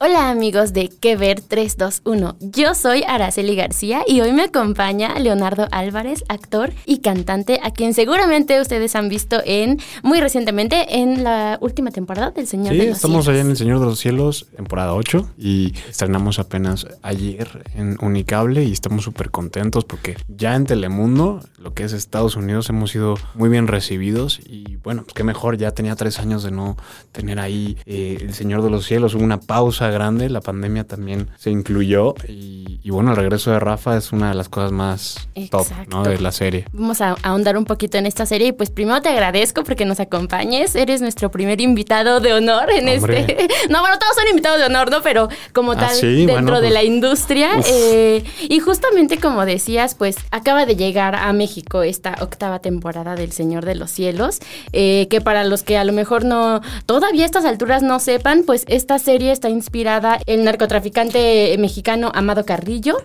Hola amigos de Que Ver 321. Yo soy Araceli García y hoy me acompaña Leonardo Álvarez, actor y cantante, a quien seguramente ustedes han visto en muy recientemente en la última temporada del Señor Sí, de los estamos Cielos. allá en El Señor de los Cielos, temporada 8, y estrenamos apenas ayer en Unicable y estamos súper contentos porque ya en Telemundo, lo que es Estados Unidos, hemos sido muy bien recibidos y bueno, pues qué mejor, ya tenía tres años de no tener ahí eh, El Señor de los Cielos, hubo una pausa grande, la pandemia también se incluyó y, y bueno, el regreso de Rafa es una de las cosas más top. ¿no? de la serie. Vamos a ahondar un poquito en esta serie y pues primero te agradezco porque nos acompañes. Eres nuestro primer invitado de honor en Hombre. este... No, bueno, todos son invitados de honor, ¿no? Pero como Ah, tal, sí, dentro bueno, de pues. la industria. Eh, y justamente como decías, pues acaba de llegar a México esta octava temporada del Señor de los Cielos, eh, que para los que a lo mejor no, todavía a estas alturas no sepan, pues esta serie está inspirada en el narcotraficante mexicano Amado Carrillo,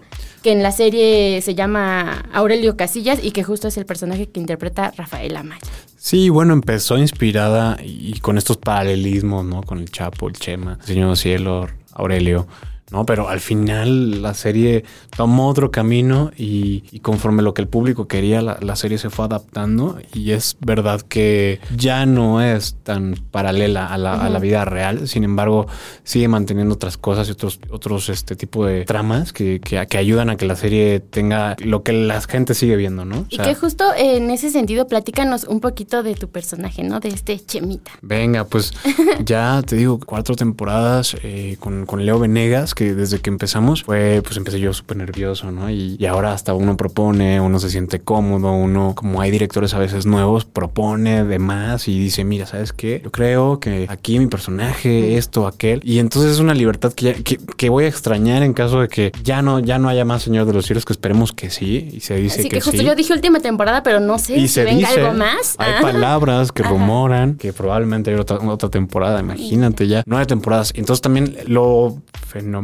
que en la serie se llama Aurelio Casillas y que justo es el personaje que interpreta Rafael Amaya. Sí, bueno, empezó inspirada y con estos paralelismos, ¿no? Con el Chapo, el Chema, el Señor Cielo, Aurelio, ¿no? Pero al final la serie tomó otro camino y, y conforme lo que el público quería, la, la serie se fue adaptando y es verdad que ya no es tan paralela a la, a la vida real, sin embargo, sigue manteniendo otras cosas y otros, otros este tipo de tramas que, que, que ayudan a que la serie tenga lo que la gente sigue viendo, ¿no? O Y que justo en ese sentido, platícanos un poquito de tu personaje, ¿no? De este Chemita. Venga, pues ya te digo, cuatro temporadas eh, con, con Leo Venegas, que desde que empezamos fue, pues empecé yo súper nervioso, ¿no? Y, y ahora hasta uno propone, uno se siente cómodo, uno, como hay directores a veces nuevos, propone de más y dice, mira, ¿sabes qué? Yo creo que aquí mi personaje, esto, aquel. Y entonces es una libertad que, ya- que, que voy a extrañar en caso de que ya no, ya no haya más Señor de los Cielos, que esperemos que sí. Y se dice Así que, que, justo sí. yo dije última temporada, pero no sé Y si se venga dice, algo más. hay palabras que Ajá. rumoran que probablemente hay otra, otra temporada. Imagínate ya, nueve temporadas. Entonces también lo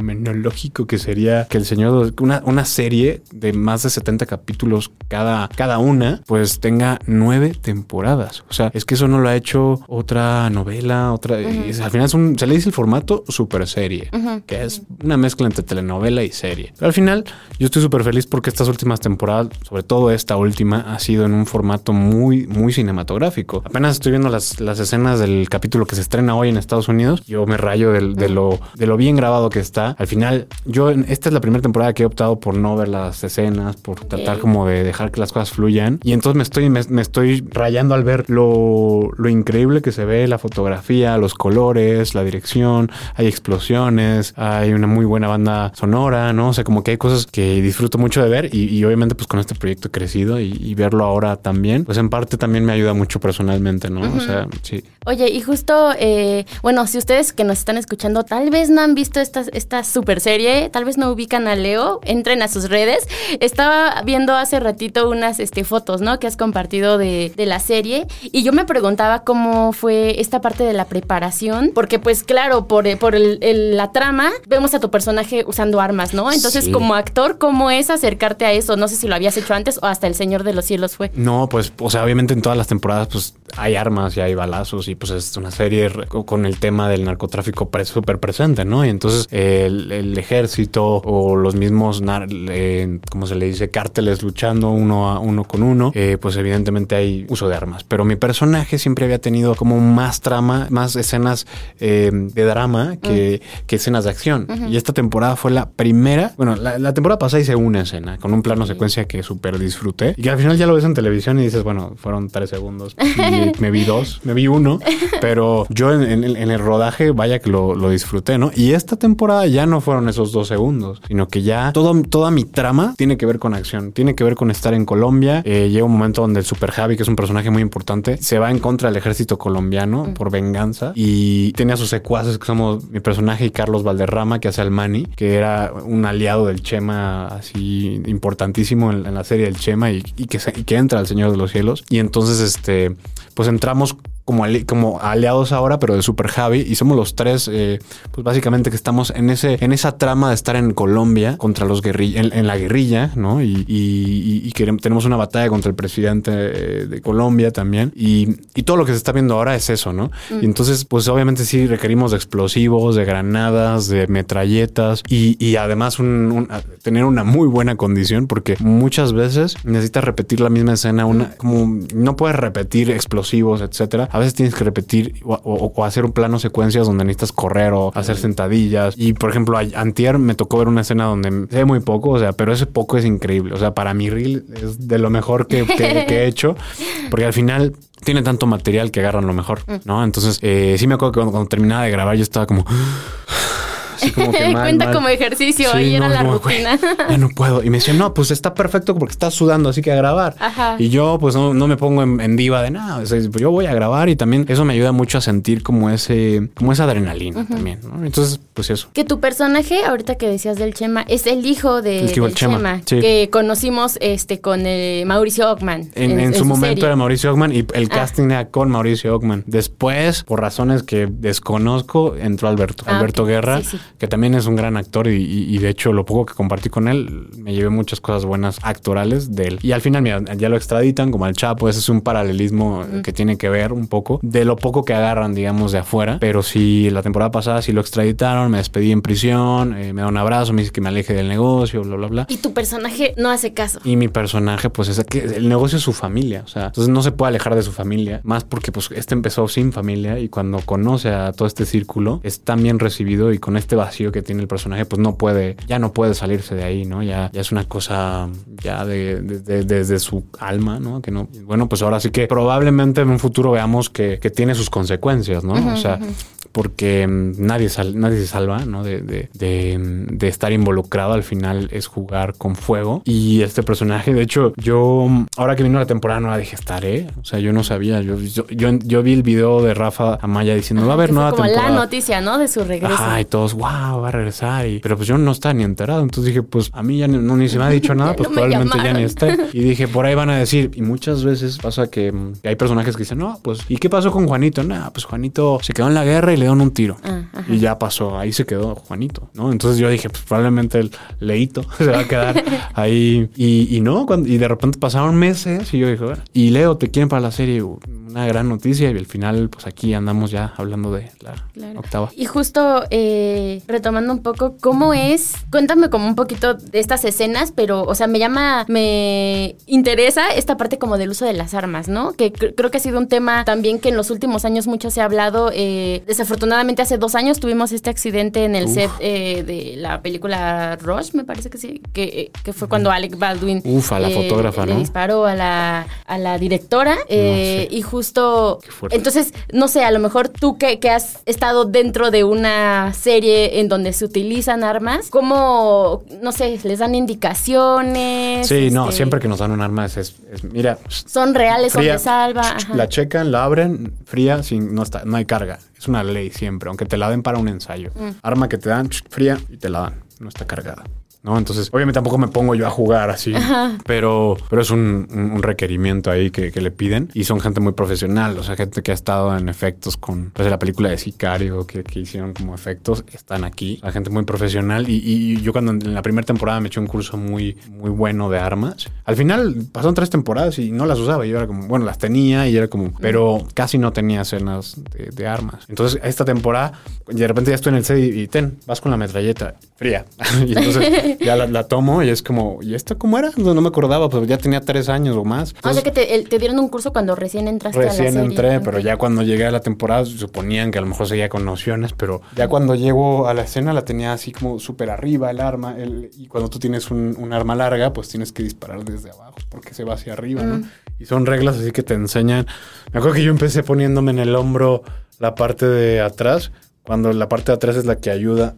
fenomenológico que sería que el Señor, una, una serie de más de 70 capítulos cada, cada una, pues tenga nueve temporadas. O sea, es que eso no lo ha hecho otra novela, otra. es- al final es un- se le dice el formato super serie, que es una mezcla entre telenovela y serie. Pero al final, yo estoy súper feliz porque estas últimas temporadas, sobre todo esta última, ha sido en un formato muy, muy cinematográfico. Apenas estoy viendo las, las escenas del capítulo que se estrena hoy en Estados Unidos. Yo me rayo del- de, lo, de lo bien grabado que está. Al final, yo en- esta es la primera temporada que he optado por no ver las escenas, por tratar como de dejar que las cosas fluyan. Y entonces me estoy, me, me estoy rayando al ver lo, lo increíble que se ve, la fotografía, los colores, la dirección, hay explosiones, hay una muy buena banda sonora, ¿no? O sea, como que hay cosas que disfruto mucho de ver y, y obviamente pues con este proyecto he crecido y, y verlo ahora también, pues en parte también me ayuda mucho personalmente, ¿no? O sea, sí. Oye, y justo, eh, bueno, si ustedes que nos están escuchando tal vez no han visto esta, esta super serie, tal vez no ubican a Leo, entren a sus redes. Estaba viendo hace ratito unas este, fotos, ¿no? Que has compartido de, de la serie y yo me preguntaba cómo fue esta parte de la preparación, porque pues claro, por, por el- el- la trama vemos a tu personaje usando armas, ¿no? Entonces Sí. como actor, ¿cómo es acercarte a eso? No sé si lo habías hecho antes o hasta El Señor de los Cielos fue. No, pues, o sea, obviamente en todas las temporadas, pues hay armas y hay balazos y pues es una serie con el tema del narcotráfico súper presente, ¿no? Y entonces el, el ejército o los mismos, eh, ¿cómo se le dice? Cárteles luchando uno a uno con uno, eh, pues evidentemente hay uso de armas. Pero mi personaje siempre había tenido como más trama, más escenas eh, de drama que, que escenas de acción. Y esta temporada fue la primera, bueno, la, la temporada pasada hice una escena con un plano secuencia que súper disfruté y que al final ya lo ves en televisión y dices, bueno, fueron tres segundos. Vi, me vi dos, me vi uno, pero yo en, el rodaje, vaya que lo, lo, disfruté, ¿no? Y esta temporada ya no fueron esos dos segundos, sino que ya todo, toda mi trama tiene que ver con acción, tiene que ver con estar en Colombia. Eh, llega un momento donde el Super Javi, que es un personaje muy importante, se va en contra del ejército colombiano por venganza y tiene a sus secuaces que somos mi personaje y Carlos Valderrama, que hace al Mani, que era un aliado del Chema así importantísimo en, la serie del Chema y, que, y que entra al Señor de los Cielos. Y entonces, este, pues entramos como, como aliados ahora, pero de Super Javi. Y somos los tres, eh, pues básicamente que estamos en ese, en esa trama de estar en Colombia contra los guerrillas, en, la guerrilla, ¿no? Y, y, que tenemos una batalla contra el presidente eh, de Colombia también. Y, todo lo que se está viendo ahora es eso, ¿no? Y entonces, pues obviamente sí requerimos de explosivos, de granadas, de metralletas y, además tener una muy buena condición porque muchas veces necesitas repetir la misma escena, una, como no puedes repetir explosivos, etcétera a veces tienes que repetir o, hacer un plano secuencias donde necesitas correr o hacer sentadillas. Y por ejemplo, antier me tocó ver una escena donde sé muy poco, o sea, pero ese poco es increíble. O sea, para mi reel es de lo mejor que, he hecho, porque al final tiene tanto material que agarran lo mejor, ¿no? Entonces, eh, sí me acuerdo que cuando terminaba de grabar yo estaba como... Cuenta como ejercicio, ahí era la rutina. ya no puedo. Y me decían, no, pues está perfecto porque estás sudando, así que a grabar. Y yo, pues no, me pongo en, diva de nada. yo voy a grabar y también eso me ayuda mucho a sentir como ese, como esa adrenalina también. Entonces, pues eso. Que tu personaje, ahorita que decías del Chema, es el hijo de, del Chema, que conocimos este con el Mauricio Ockman. En, su, momento era Mauricio Ockman y el ah. casting era con Mauricio Ockman. Después, por razones que desconozco, entró Alberto, ah, Alberto Guerra, que también es un gran actor y, de hecho lo poco que compartí con él me llevé muchas cosas buenas actorales de él. Y al final, mira, ya lo extraditan como al Chapo, ese es un paralelismo que tiene que ver un poco de lo poco que agarran, digamos, de afuera. Pero sí, la temporada pasada sí lo extraditaron, me despedí en prisión, eh, me da un abrazo, me dice que me aleje del negocio, bla, bla, bla. Y tu personaje no hace caso. Y mi personaje, pues es que el negocio es su familia, o sea, entonces no se puede alejar de su familia, más porque pues este empezó sin familia y cuando conoce a todo este círculo es tan bien recibido y con este vacío que tiene el personaje, pues no puede, ya no puede salirse de ahí, ¿no? Ya, ya es una cosa ya de, desde su alma, ¿no? Que no, bueno, pues ahora sí que probablemente en un futuro veamos que, que tiene sus consecuencias, ¿no? o sea, porque mm, nadie, nadie se salva, ¿no? De, de, de, estar involucrado al final es jugar con fuego. Y este personaje, de hecho, yo, ahora que vino la temporada nueva, dije, estaré. O sea, yo no sabía. Yo, yo, yo, vi el video de Rafa Amaya diciendo, va a haber nueva como temporada. la noticia, ¿no? De su regreso. Ay, todos, wow, va a regresar. Y, pero pues yo no estaba ni enterado. Entonces dije, pues a mí ya no, ni se me ha dicho nada, pues probablemente ya ni esté. Y dije, por ahí van a decir. Y muchas veces pasa que, mm, hay personajes que dicen, no, pues, ¿y qué pasó con Juanito? Nada, pues Juanito se quedó en la guerra y le dieron un tiro. Ah, y ya pasó, ahí se quedó Juanito, ¿no? Entonces yo dije, pues probablemente el leito se va a quedar ahí. Y, no, cuando, y de repente pasaron meses y yo dije, y Leo, ¿te quieren para la serie? Una gran noticia y al final, pues aquí andamos ya hablando de la octava. Y justo eh, retomando un poco, ¿cómo es? Cuéntame como un poquito de estas escenas, pero, o sea, me llama, me interesa esta parte como del uso de las armas, ¿no? Que creo que ha sido un tema también que en los últimos años mucho se ha hablado. Eh, desafortunadamente hace dos años tuvimos este accidente en el set eh, de la película Rush, me parece que sí, que, que fue cuando Alec Baldwin... Uf, a la fotógrafa, ¿no? Le disparó a la, a la directora y justo... Entonces, no sé, a lo mejor tú que, que has estado dentro de una serie en donde se utilizan armas, ¿cómo, no sé, les dan indicaciones? Sí, no, este, siempre que nos dan un arma es, mira... Son reales, son de salva. La checan, la abren, fría, sin, no, está, no hay carga. Es una ley siempre, aunque te la den para un ensayo. Mm. Arma que te dan fría y te la dan, no está cargada. ¿No? Entonces, obviamente tampoco me pongo yo a jugar así, pero, pero es un, requerimiento ahí que, le piden y son gente muy profesional, o sea, gente que ha estado en efectos con pues, la película de Sicario que, hicieron como efectos, están aquí, la gente muy profesional y, yo cuando en la primera temporada me eché un curso muy, muy bueno de armas, al final pasaron tres temporadas y no las usaba, yo era como, bueno, las tenía y era como, pero casi no tenía escenas de, armas. Entonces, esta temporada, de repente ya estoy en el set y, ten, vas con la metralleta fría. y entonces ya la, la tomo y es como, ¿y esto cómo era? No, no me acordaba, pues ya tenía tres años o más. o sea que te, el- te dieron un curso cuando recién entraste a la Recién serie. entré, pero ya cuando llegué a la temporada suponían que a lo mejor seguía con nociones, pero ya cuando llego a la escena la tenía así como súper arriba el arma. el- y cuando tú tienes un, un arma larga, pues tienes que disparar desde abajo porque se va hacia arriba, ¿no? Y son reglas así que te enseñan. Me acuerdo que yo empecé poniéndome en el hombro la parte de atrás, cuando la parte de atrás es la que ayuda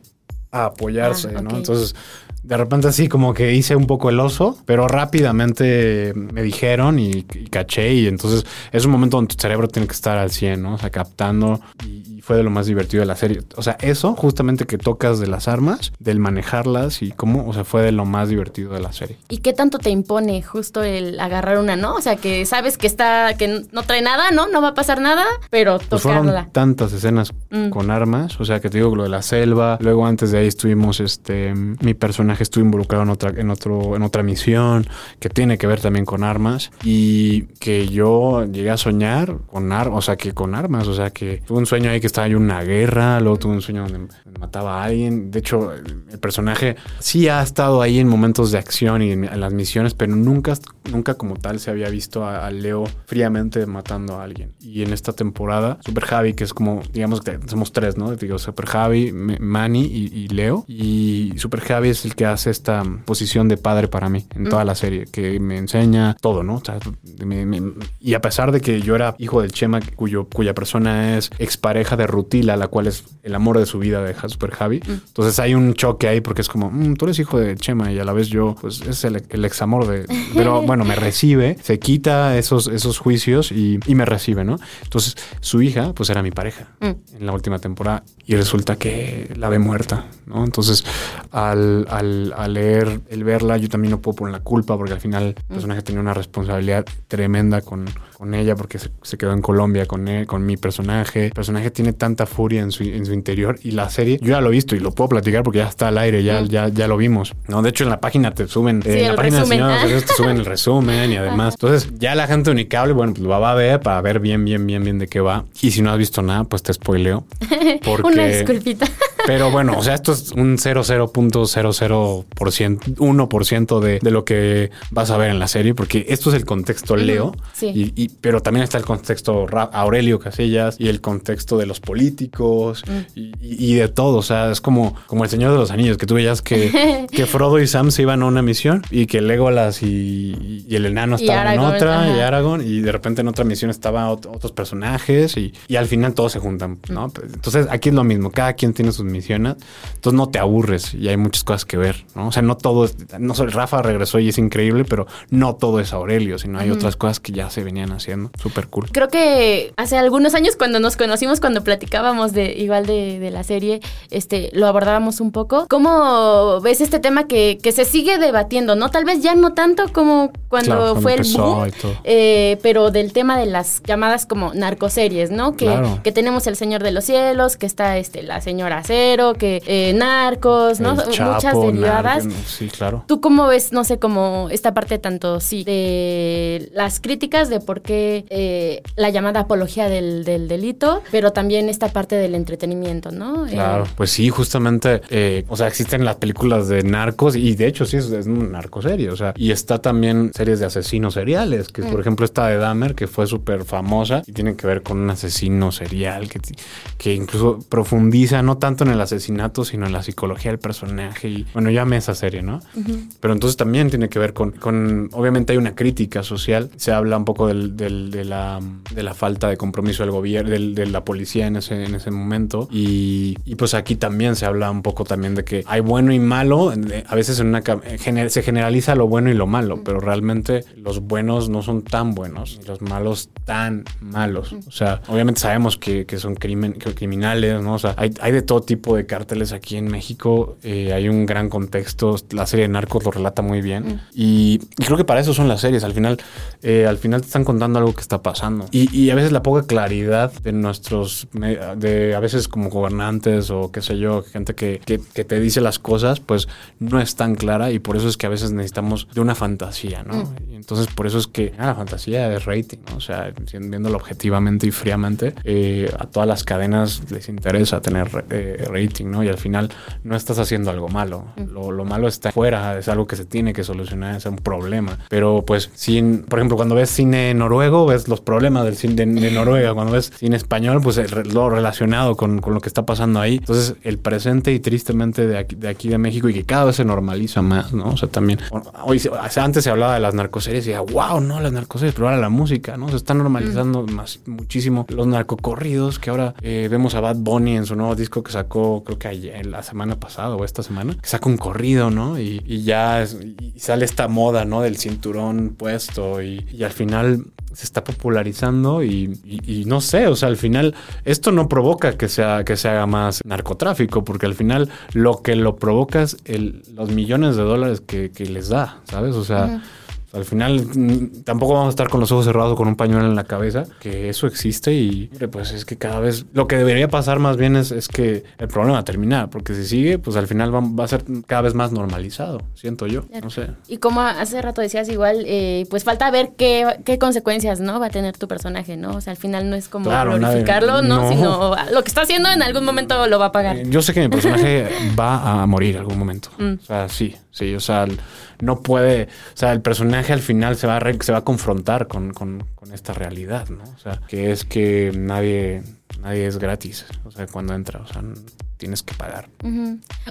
a apoyarse, Ah, ¿no? ok. Entonces, de repente así como que hice un poco el oso, pero rápidamente me dijeron y, y caché y entonces es un momento donde tu cerebro tiene que estar al 100, ¿no? O sea, captando y, y fue de lo más divertido de la serie. O sea, eso justamente que tocas de las armas, del manejarlas y cómo, o sea, fue de lo más divertido de la serie. ¿Y qué tanto te impone justo el agarrar una, no? O sea, que sabes que está, que no trae nada, ¿no? No va a pasar nada, pero Pues tocarla. fueron tantas escenas Mm. con armas, o sea, que te digo lo de la selva, luego antes de ahí estuvimos, este, mi personaje estuvo involucrado en otra, en otro, en otra misión que tiene que ver también con armas y que yo llegué a soñar con armas, o sea, que con armas, o sea, que tuve un sueño ahí que estaba en una guerra, luego tuve un sueño donde mataba a alguien, de hecho, el personaje sí ha estado ahí en momentos de acción y en, en las misiones, pero nunca, nunca como tal se había visto a, a Leo fríamente matando a alguien. Y en esta temporada, Super Javi, que es como, digamos que somos tres, ¿no? Digo, Super Javi, Manny y, y Leo. Y Super Javi es el que hace esta posición de padre para mí en toda la serie, que me enseña todo, ¿no? O sea, me- me- y a pesar de que yo era hijo del Chema, cuyo, cuya persona es expareja de Rutila, la cual es el amor de su vida de Super Javi, entonces hay un choque ahí porque es como, "Mm, tú eres hijo de Chema y a la vez yo, pues es el, el examor de... Pero bueno, me recibe, se quita esos, esos juicios y, y me recibe, ¿no? Entonces su hija, pues era mi pareja en la última temporada y resulta que la ve muerta, ¿no? Entonces al, al, al leer, el verla, yo también no puedo poner la culpa porque al final el personaje tenía una responsabilidad tremenda con, con ella porque se, se quedó en Colombia con él, con mi personaje. El personaje tiene tanta furia en su, en su interior y la serie, yo ya lo he visto y lo puedo platicar porque ya está al aire, ya, ya, ya lo vimos. No, de hecho en la página te suben, eh, en la página resumen. De. Anillos te suben el resumen y además. Entonces, ya la gente unicable, bueno, pues lo va a ver para ver bien, bien, bien, bien de qué va. Y si no has visto nada, pues te spoileo. Porque... Una disculpita. Pero bueno, o sea, esto es un 00.00%, 1% de, de lo que vas a ver en la serie, porque esto es el contexto Leo, sí. y, y- pero también está el contexto Ra- Aurelio Casillas y el contexto de los políticos y, y- y de todo. O sea, es como, como el Señor de los Anillos, que tú veías que, que Frodo y Sam se iban a una misión y que Legolas y, y el enano estaban en otra, y. Aragorn, y de repente en otra misión estaban ot- otros personajes y, y al final todos se juntan, ¿no? Pues, Entonces aquí es lo mismo, cada quien tiene sus misiones, entonces no te aburres y hay muchas cosas que ver, ¿no? O sea, no todo es, no sé, Rafa regresó y es increíble, pero no todo es Aurelio, sino hay otras cosas que ya se venían haciendo, súper cool. Creo que hace algunos años cuando nos conocimos, cuando platicábamos de igual de, de la serie, este, lo abordábamos un poco. ¿Cómo ves este tema que, que se sigue debatiendo? ¿No? Tal vez ya no tanto como cuando Claro, fue el boom, eh, pero del tema de las llamadas como narcoseries, ¿no? Que, Claro. que tenemos El Señor de los Cielos, que está este, la señora Que eh, Narcos, ¿no? Chapo, Muchas derivadas. Narco, sí, claro. ¿Tú cómo ves, no sé, como esta parte tanto, sí, de las críticas de por qué eh, la llamada apología del, del delito, pero también esta parte del entretenimiento, ¿no? Eh, Claro, pues sí, justamente, o sea, existen las películas de narcos y de hecho sí es, es un narcoserie, o sea, y está también series de asesinos seriales, que por ejemplo está de Dahmer, que fue súper famosa y tiene que ver con un asesino serial que, que incluso profundiza no tanto en el asesinato, sino en la psicología del personaje y bueno, amé esa serie, ¿no? Pero entonces también tiene que ver con, con, obviamente hay una crítica social, se habla un poco del, del- de, la, de la falta de compromiso del gobierno, del- de la policía en ese, en ese momento. Y, y, pues aquí también se habla un poco también de que hay bueno y malo, a veces en una, se generaliza lo bueno y lo malo, pero realmente los buenos no son tan buenos, y los malos tan malos, o sea, obviamente sabemos que, que son crimen, que criminales, ¿no? O sea, hay, hay de todo tipo de cárteles aquí en México, eh, hay un gran contexto, la serie de Narcos lo relata muy bien y, y creo que para eso son las series, al final, eh, al final te están contando algo que está pasando y, y a veces la poca claridad de nuestros, de a veces como gobernantes o qué sé yo, gente que, que, que te dice las cosas, pues no es tan clara y por eso es que a veces necesitamos de una fantasía, ¿no? Y entonces por eso es que ah, la fantasía es rating, ¿no? O sea, viéndolo objetivamente y fríamente, eh, a todas las cadenas les interesa tener eh, rating, ¿no? Y al final no estás haciendo algo malo. Lo, lo malo está fuera, es algo que se tiene que solucionar, es un problema. Pero pues, sin, por ejemplo, cuando ves cine noruego, ves los problemas del cine de, de Noruega. Cuando ves cine español, pues el lo relacionado con, con lo que está pasando ahí. Entonces, el presente y tristemente de aquí, de aquí de México y que cada vez se normaliza más, ¿no? O sea, también, hoy, o sea, antes se hablaba de las narcoseries y decía, wow, no, las narcoseries, pero ahora la música, ¿no? Se está normalizando más, muchísimo los narcocorridos, que ahora eh, vemos a Bad Bunny en su nuevo disco que sacó, creo que ayer, la semana pasada o esta semana, que saca un corrido, ¿no? Y, ya sale esta moda, ¿no? Del cinturón puesto y, al final se está popularizando y, no sé, o sea, al final esto no provoca que, sea, que se haga más narcotráfico, porque al final lo que lo provoca es los millones de dólares que les da, ¿sabes? O sea... Al final mm, tampoco vamos a estar con los ojos cerrados con un pañuelo en la cabeza, que eso existe y pues es que cada vez lo que debería pasar más bien es, es que el problema va a terminar, porque si sigue, pues al final va, va a ser cada vez más normalizado, siento yo, no sé. Y como hace rato decías, igual, eh, pues falta ver qué, qué consecuencias, ¿no? Va a tener tu personaje, ¿no? O sea, al final no es como Claro, nadie- glorificarlo, ¿no? no. Sino lo que está haciendo en algún momento lo va a pagar. Eh, Yo sé que mi personaje va a morir algún momento. Mm. O sea, sí, sí. O sea, no puede. O sea, el personaje al final se va a, se va a confrontar con, con- con esta realidad, ¿no? O sea, que es que nadie, nadie es gratis. O sea, cuando entra, o sea, tienes que pagar.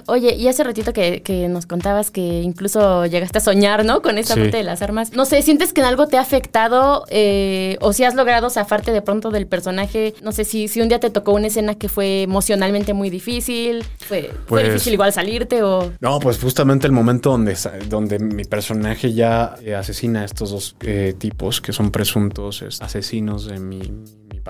Oye, y hace ratito que, que nos contabas que incluso llegaste a soñar, ¿no? Con esta Sí. parte de las armas. No sé, ¿sientes que en algo te ha afectado eh, o si has logrado zafarte de pronto del personaje? No sé, si, si un día te tocó una escena que fue emocionalmente muy difícil, fue, fue Pues- difícil igual salirte o... No, pues justamente el momento donde, donde mi personaje ya eh, asesina a estos dos eh, tipos que son presuntos es, asesinos de mi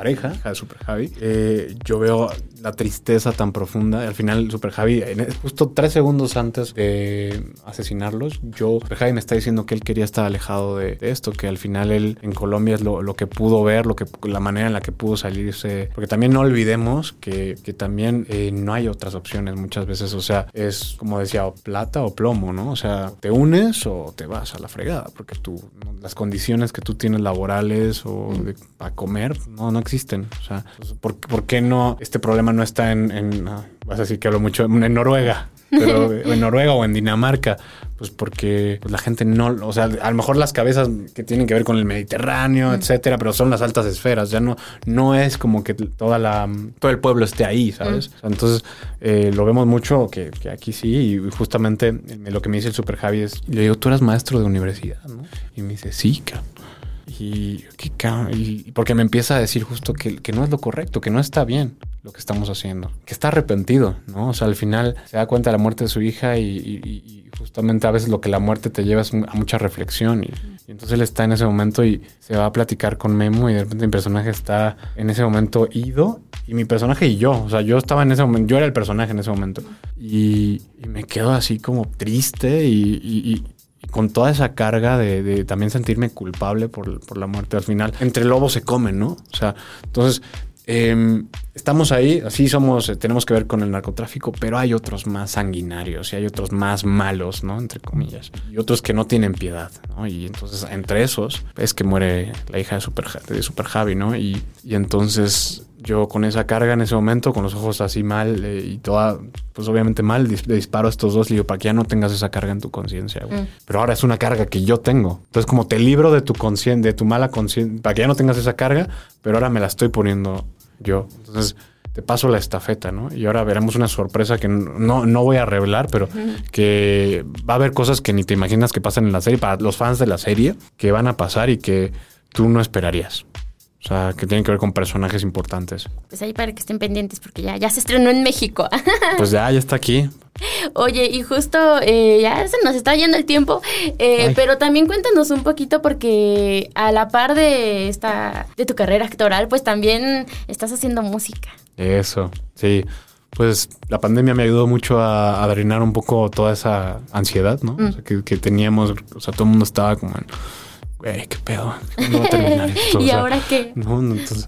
pareja, de Super Javi, eh, yo veo la tristeza tan profunda. Al final, Super Javi, en- justo tres segundos antes de asesinarlos, yo, Super me está diciendo que él quería estar alejado de, esto, que al final él en Colombia es lo, lo que pudo ver, lo que, la manera en la que pudo salirse. Porque también no olvidemos que, que también eh, no hay otras opciones muchas veces. O sea, es como decía, plata o plomo, ¿no? O sea, te unes o te vas a la fregada, porque tú, las condiciones que tú tienes laborales o de- para comer no, no existen. O sea, pues, ¿por, por qué no? Este problema no está en, en ah, vas a decir que hablo mucho, en Noruega. Pero en Noruega o en Dinamarca, pues porque pues, la gente no, o sea, a lo mejor las cabezas que tienen que ver con el Mediterráneo, etcétera, pero son las altas esferas, ya no, no es como que toda la, todo el pueblo esté ahí, ¿sabes? Sea, entonces eh, lo vemos mucho que, que aquí sí, y justamente eh, lo que me dice el Super Javi es, le digo, tú eras maestro de universidad, ¿no? Y me dice, sí, cabrón. Y, ¿qué ca- y- y porque me empieza a decir justo que, que no es lo correcto, que no está bien lo que estamos haciendo, que está arrepentido, ¿no? O sea, al final se da cuenta de la muerte de su hija y, y- y justamente a veces lo que la muerte te lleva es a mucha reflexión. Y, y entonces él está en ese momento y se va a platicar con Memo y de repente mi personaje está en ese momento ido y mi personaje y yo, o sea, yo estaba en ese momento, yo era el personaje en ese momento y, me quedo así como triste y con toda esa carga de, de también sentirme culpable por, por la muerte al final. Entre lobos se comen, ¿no? O sea, entonces em, estamos ahí, así somos, eh, tenemos que ver con el narcotráfico, pero hay otros más sanguinarios y hay otros más malos, ¿no? Entre comillas. Y otros que no tienen piedad, ¿no? Y entonces entre esos es que muere la hija de Super, de Super Javi, ¿no? Y, y entonces yo con esa carga en ese momento, con los ojos así mal eh, y toda, pues obviamente mal, dis- disparo a estos dos, le digo, para que ya no tengas esa carga en tu conciencia, güey. Pero ahora es una carga que yo tengo. Entonces, como te libro de tu conciencia, de tu mala conciencia, para que ya no tengas esa carga, pero ahora me la estoy poniendo yo. Entonces, te paso la estafeta, ¿no? Y ahora veremos una sorpresa que no, no voy a revelar, pero que va a haber cosas que ni te imaginas que pasan en la serie, para los fans de la serie, que van a pasar y que tú no esperarías. O sea, que tienen que ver con personajes importantes. Pues ahí para que estén pendientes porque ya, ya se estrenó en México. Pues ya, ya está aquí. Oye, y justo eh, ya se nos está yendo el tiempo, eh, pero también cuéntanos un poquito porque a la par de esta de tu carrera actoral, pues también estás haciendo música. Eso, sí. Pues la pandemia me ayudó mucho a, a drenar un poco toda esa ansiedad, ¿no? O sea, que, que teníamos, o sea, todo el mundo estaba como en, güey, qué pedo, ¿cuándo va a terminar esto? O ¿Y sea, ahora qué? No, no, entonces,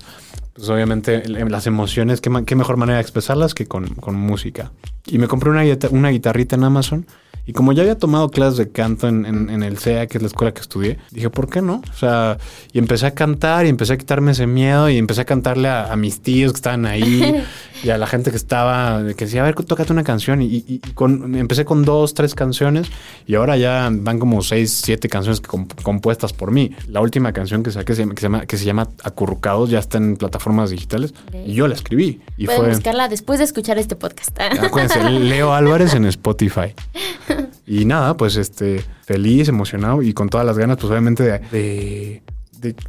pues obviamente las emociones, ¿qué, mejor manera de expresarlas que con, con música. Y me compré una, una guitarrita en Amazon. Y como ya había tomado clases de canto en, en- en el CEA, que es la escuela que estudié, dije, ¿por qué no? O sea, y empecé a cantar y empecé a quitarme ese miedo y empecé a cantarle a, a mis tíos que estaban ahí. y a la gente que estaba, que decía, a ver, tócate una canción. Y, y- y con, empecé con dos, tres canciones y ahora ya van como seis, siete canciones comp- compuestas por mí. La última canción que saqué se llama, que se llama, que se llama Acurrucados, ya está en plataformas digitales y yo la escribí. Y Pueden fue, buscarla después de escuchar este podcast. acuérdense, Leo Álvarez en Spotify. Y nada, pues este, feliz, emocionado y con todas las ganas, pues obviamente de,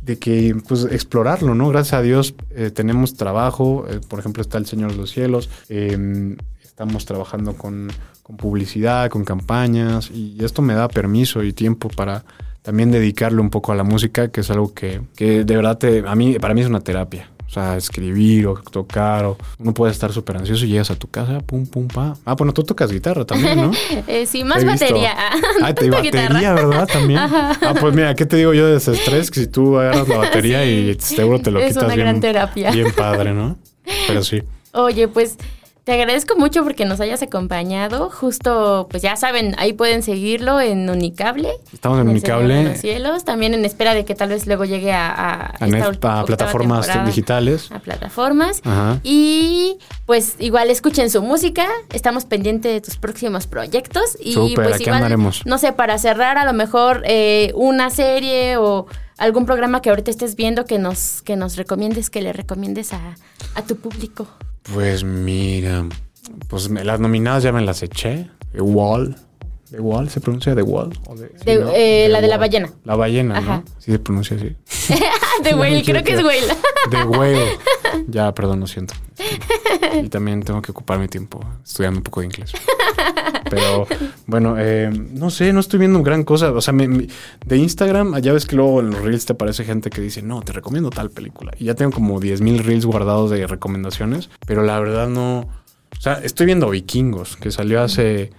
de, que, pues explorarlo, ¿no? Gracias a Dios eh, tenemos trabajo, eh, por ejemplo está El Señor de los Cielos, eh, estamos trabajando con, con publicidad, con campañas y esto me da permiso y tiempo para también dedicarle un poco a la música, que es algo que, que de verdad te- a mí, para mí es una terapia. O sea, escribir o tocar, o uno puede estar súper ansioso y llegas a tu casa, pum, pum, pa. Ah, bueno, tú tocas guitarra también, ¿no? Eh, sí, más batería. Ah, te batería, guitarra. ¿verdad? También. Ah, pues mira, ¿qué te digo yo de desestrés? Que si tú agarras la batería Sí. y seguro te lo Es quitas una bien, gran terapia. bien padre, ¿no? Pero sí. Oye, pues te agradezco mucho porque nos hayas acompañado. Justo, pues ya saben, ahí pueden seguirlo en Unicable. Estamos en Unicable, los cielos. También en espera de que tal vez luego llegue a, esta plataformas digitales. A plataformas. Ajá. Y pues igual escuchen su música. Estamos pendientes de tus próximos proyectos. Y Súper, pues igual, andaremos. no sé, para cerrar a lo mejor eh, una serie o algún programa que ahorita estés viendo que nos, que nos recomiendes, que le recomiendes a, a tu público. Pues mira, pues me- las nominadas ya me las eché. The Wall. ¿The Wall se pronuncia The Wall? ¿O de- De- ¿no? eh, The la de la ballena. La ballena, Ajá. ¿no? Sí se pronuncia así. me Whale, creo que es. Whale. The Whale. Ya, perdón, lo siento. Y también tengo que ocupar mi tiempo estudiando un poco de inglés. Pero bueno, eh, no sé, no estoy viendo gran cosa. O sea, me- me- de Instagram, ya ves que luego en los reels te aparece gente que dice, no, te recomiendo tal película. Y ya tengo como 10 mil reels guardados de recomendaciones. Pero la verdad no. O sea, estoy viendo Vikingos, que salió hace.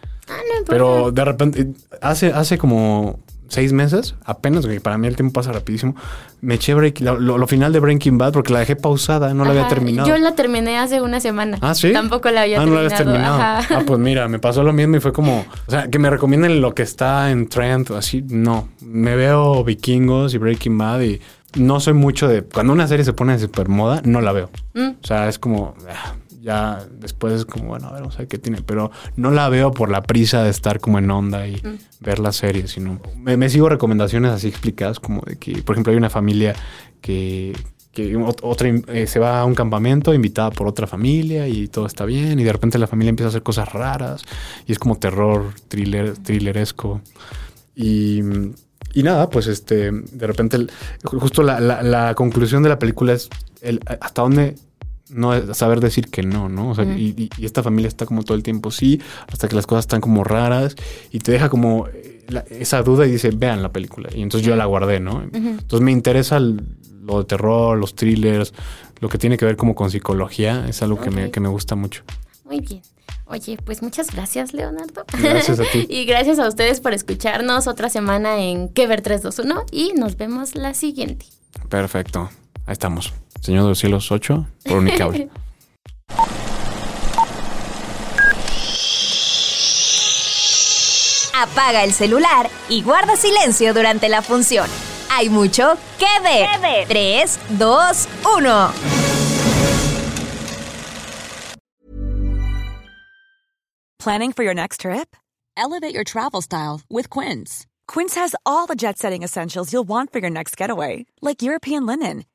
Pero de repente, hace, hace como seis meses, apenas, que para mí el tiempo pasa rapidísimo, me eché break, lo, lo- lo final de Breaking Bad porque la dejé pausada, no la había terminado. Yo la terminé hace una semana. Ah, sí. Tampoco la había ah, no la terminado. habías terminado. Ajá. Ah, pues mira, me pasó lo mismo y fue como, o sea, que me recomienden lo que está en trend o así. No, me veo Vikingos y Breaking Bad y no soy mucho de. Cuando una serie se pone de super moda, no la veo. Mm. O sea, es como. ah, Ya después es como, bueno, a ver, vamos a ver qué tiene. Pero no la veo por la prisa de estar como en onda y Mm. ver la serie, sino me, me sigo recomendaciones así explicadas, como de que, por ejemplo, hay una familia que, que ot- otra eh, se va a un campamento invitada por otra familia y todo está bien y de repente la familia empieza a hacer cosas raras y es como terror, thriller, thrilleresco. Y, y nada, pues este, de repente, el- justo la, la- la conclusión de la película es el, hasta dónde no es saber decir que no, ¿no? O sea, y, y- y esta familia está como todo el tiempo sí, hasta que las cosas están como raras y te deja como eh, la- esa duda y dice, vean la película. Y entonces yo la guardé, ¿no? Entonces me interesa el- lo de terror, los thrillers, lo que tiene que ver como con psicología, es algo que, me, que me gusta mucho. Muy bien. Oye, pues muchas gracias, Leonardo. Gracias a ti. y gracias a ustedes por escucharnos otra semana en Que Ver 321 y nos vemos la siguiente. Perfecto. Ahí estamos. Señor de los Cielos 8 por Unicable. Apaga el celular y guarda silencio durante la función. Hay mucho que ver. 3, 2, 1. Planning for your next trip? Elevate your travel style with Quince. Quince has all the jet setting essentials you'll want for your next getaway, like European linen,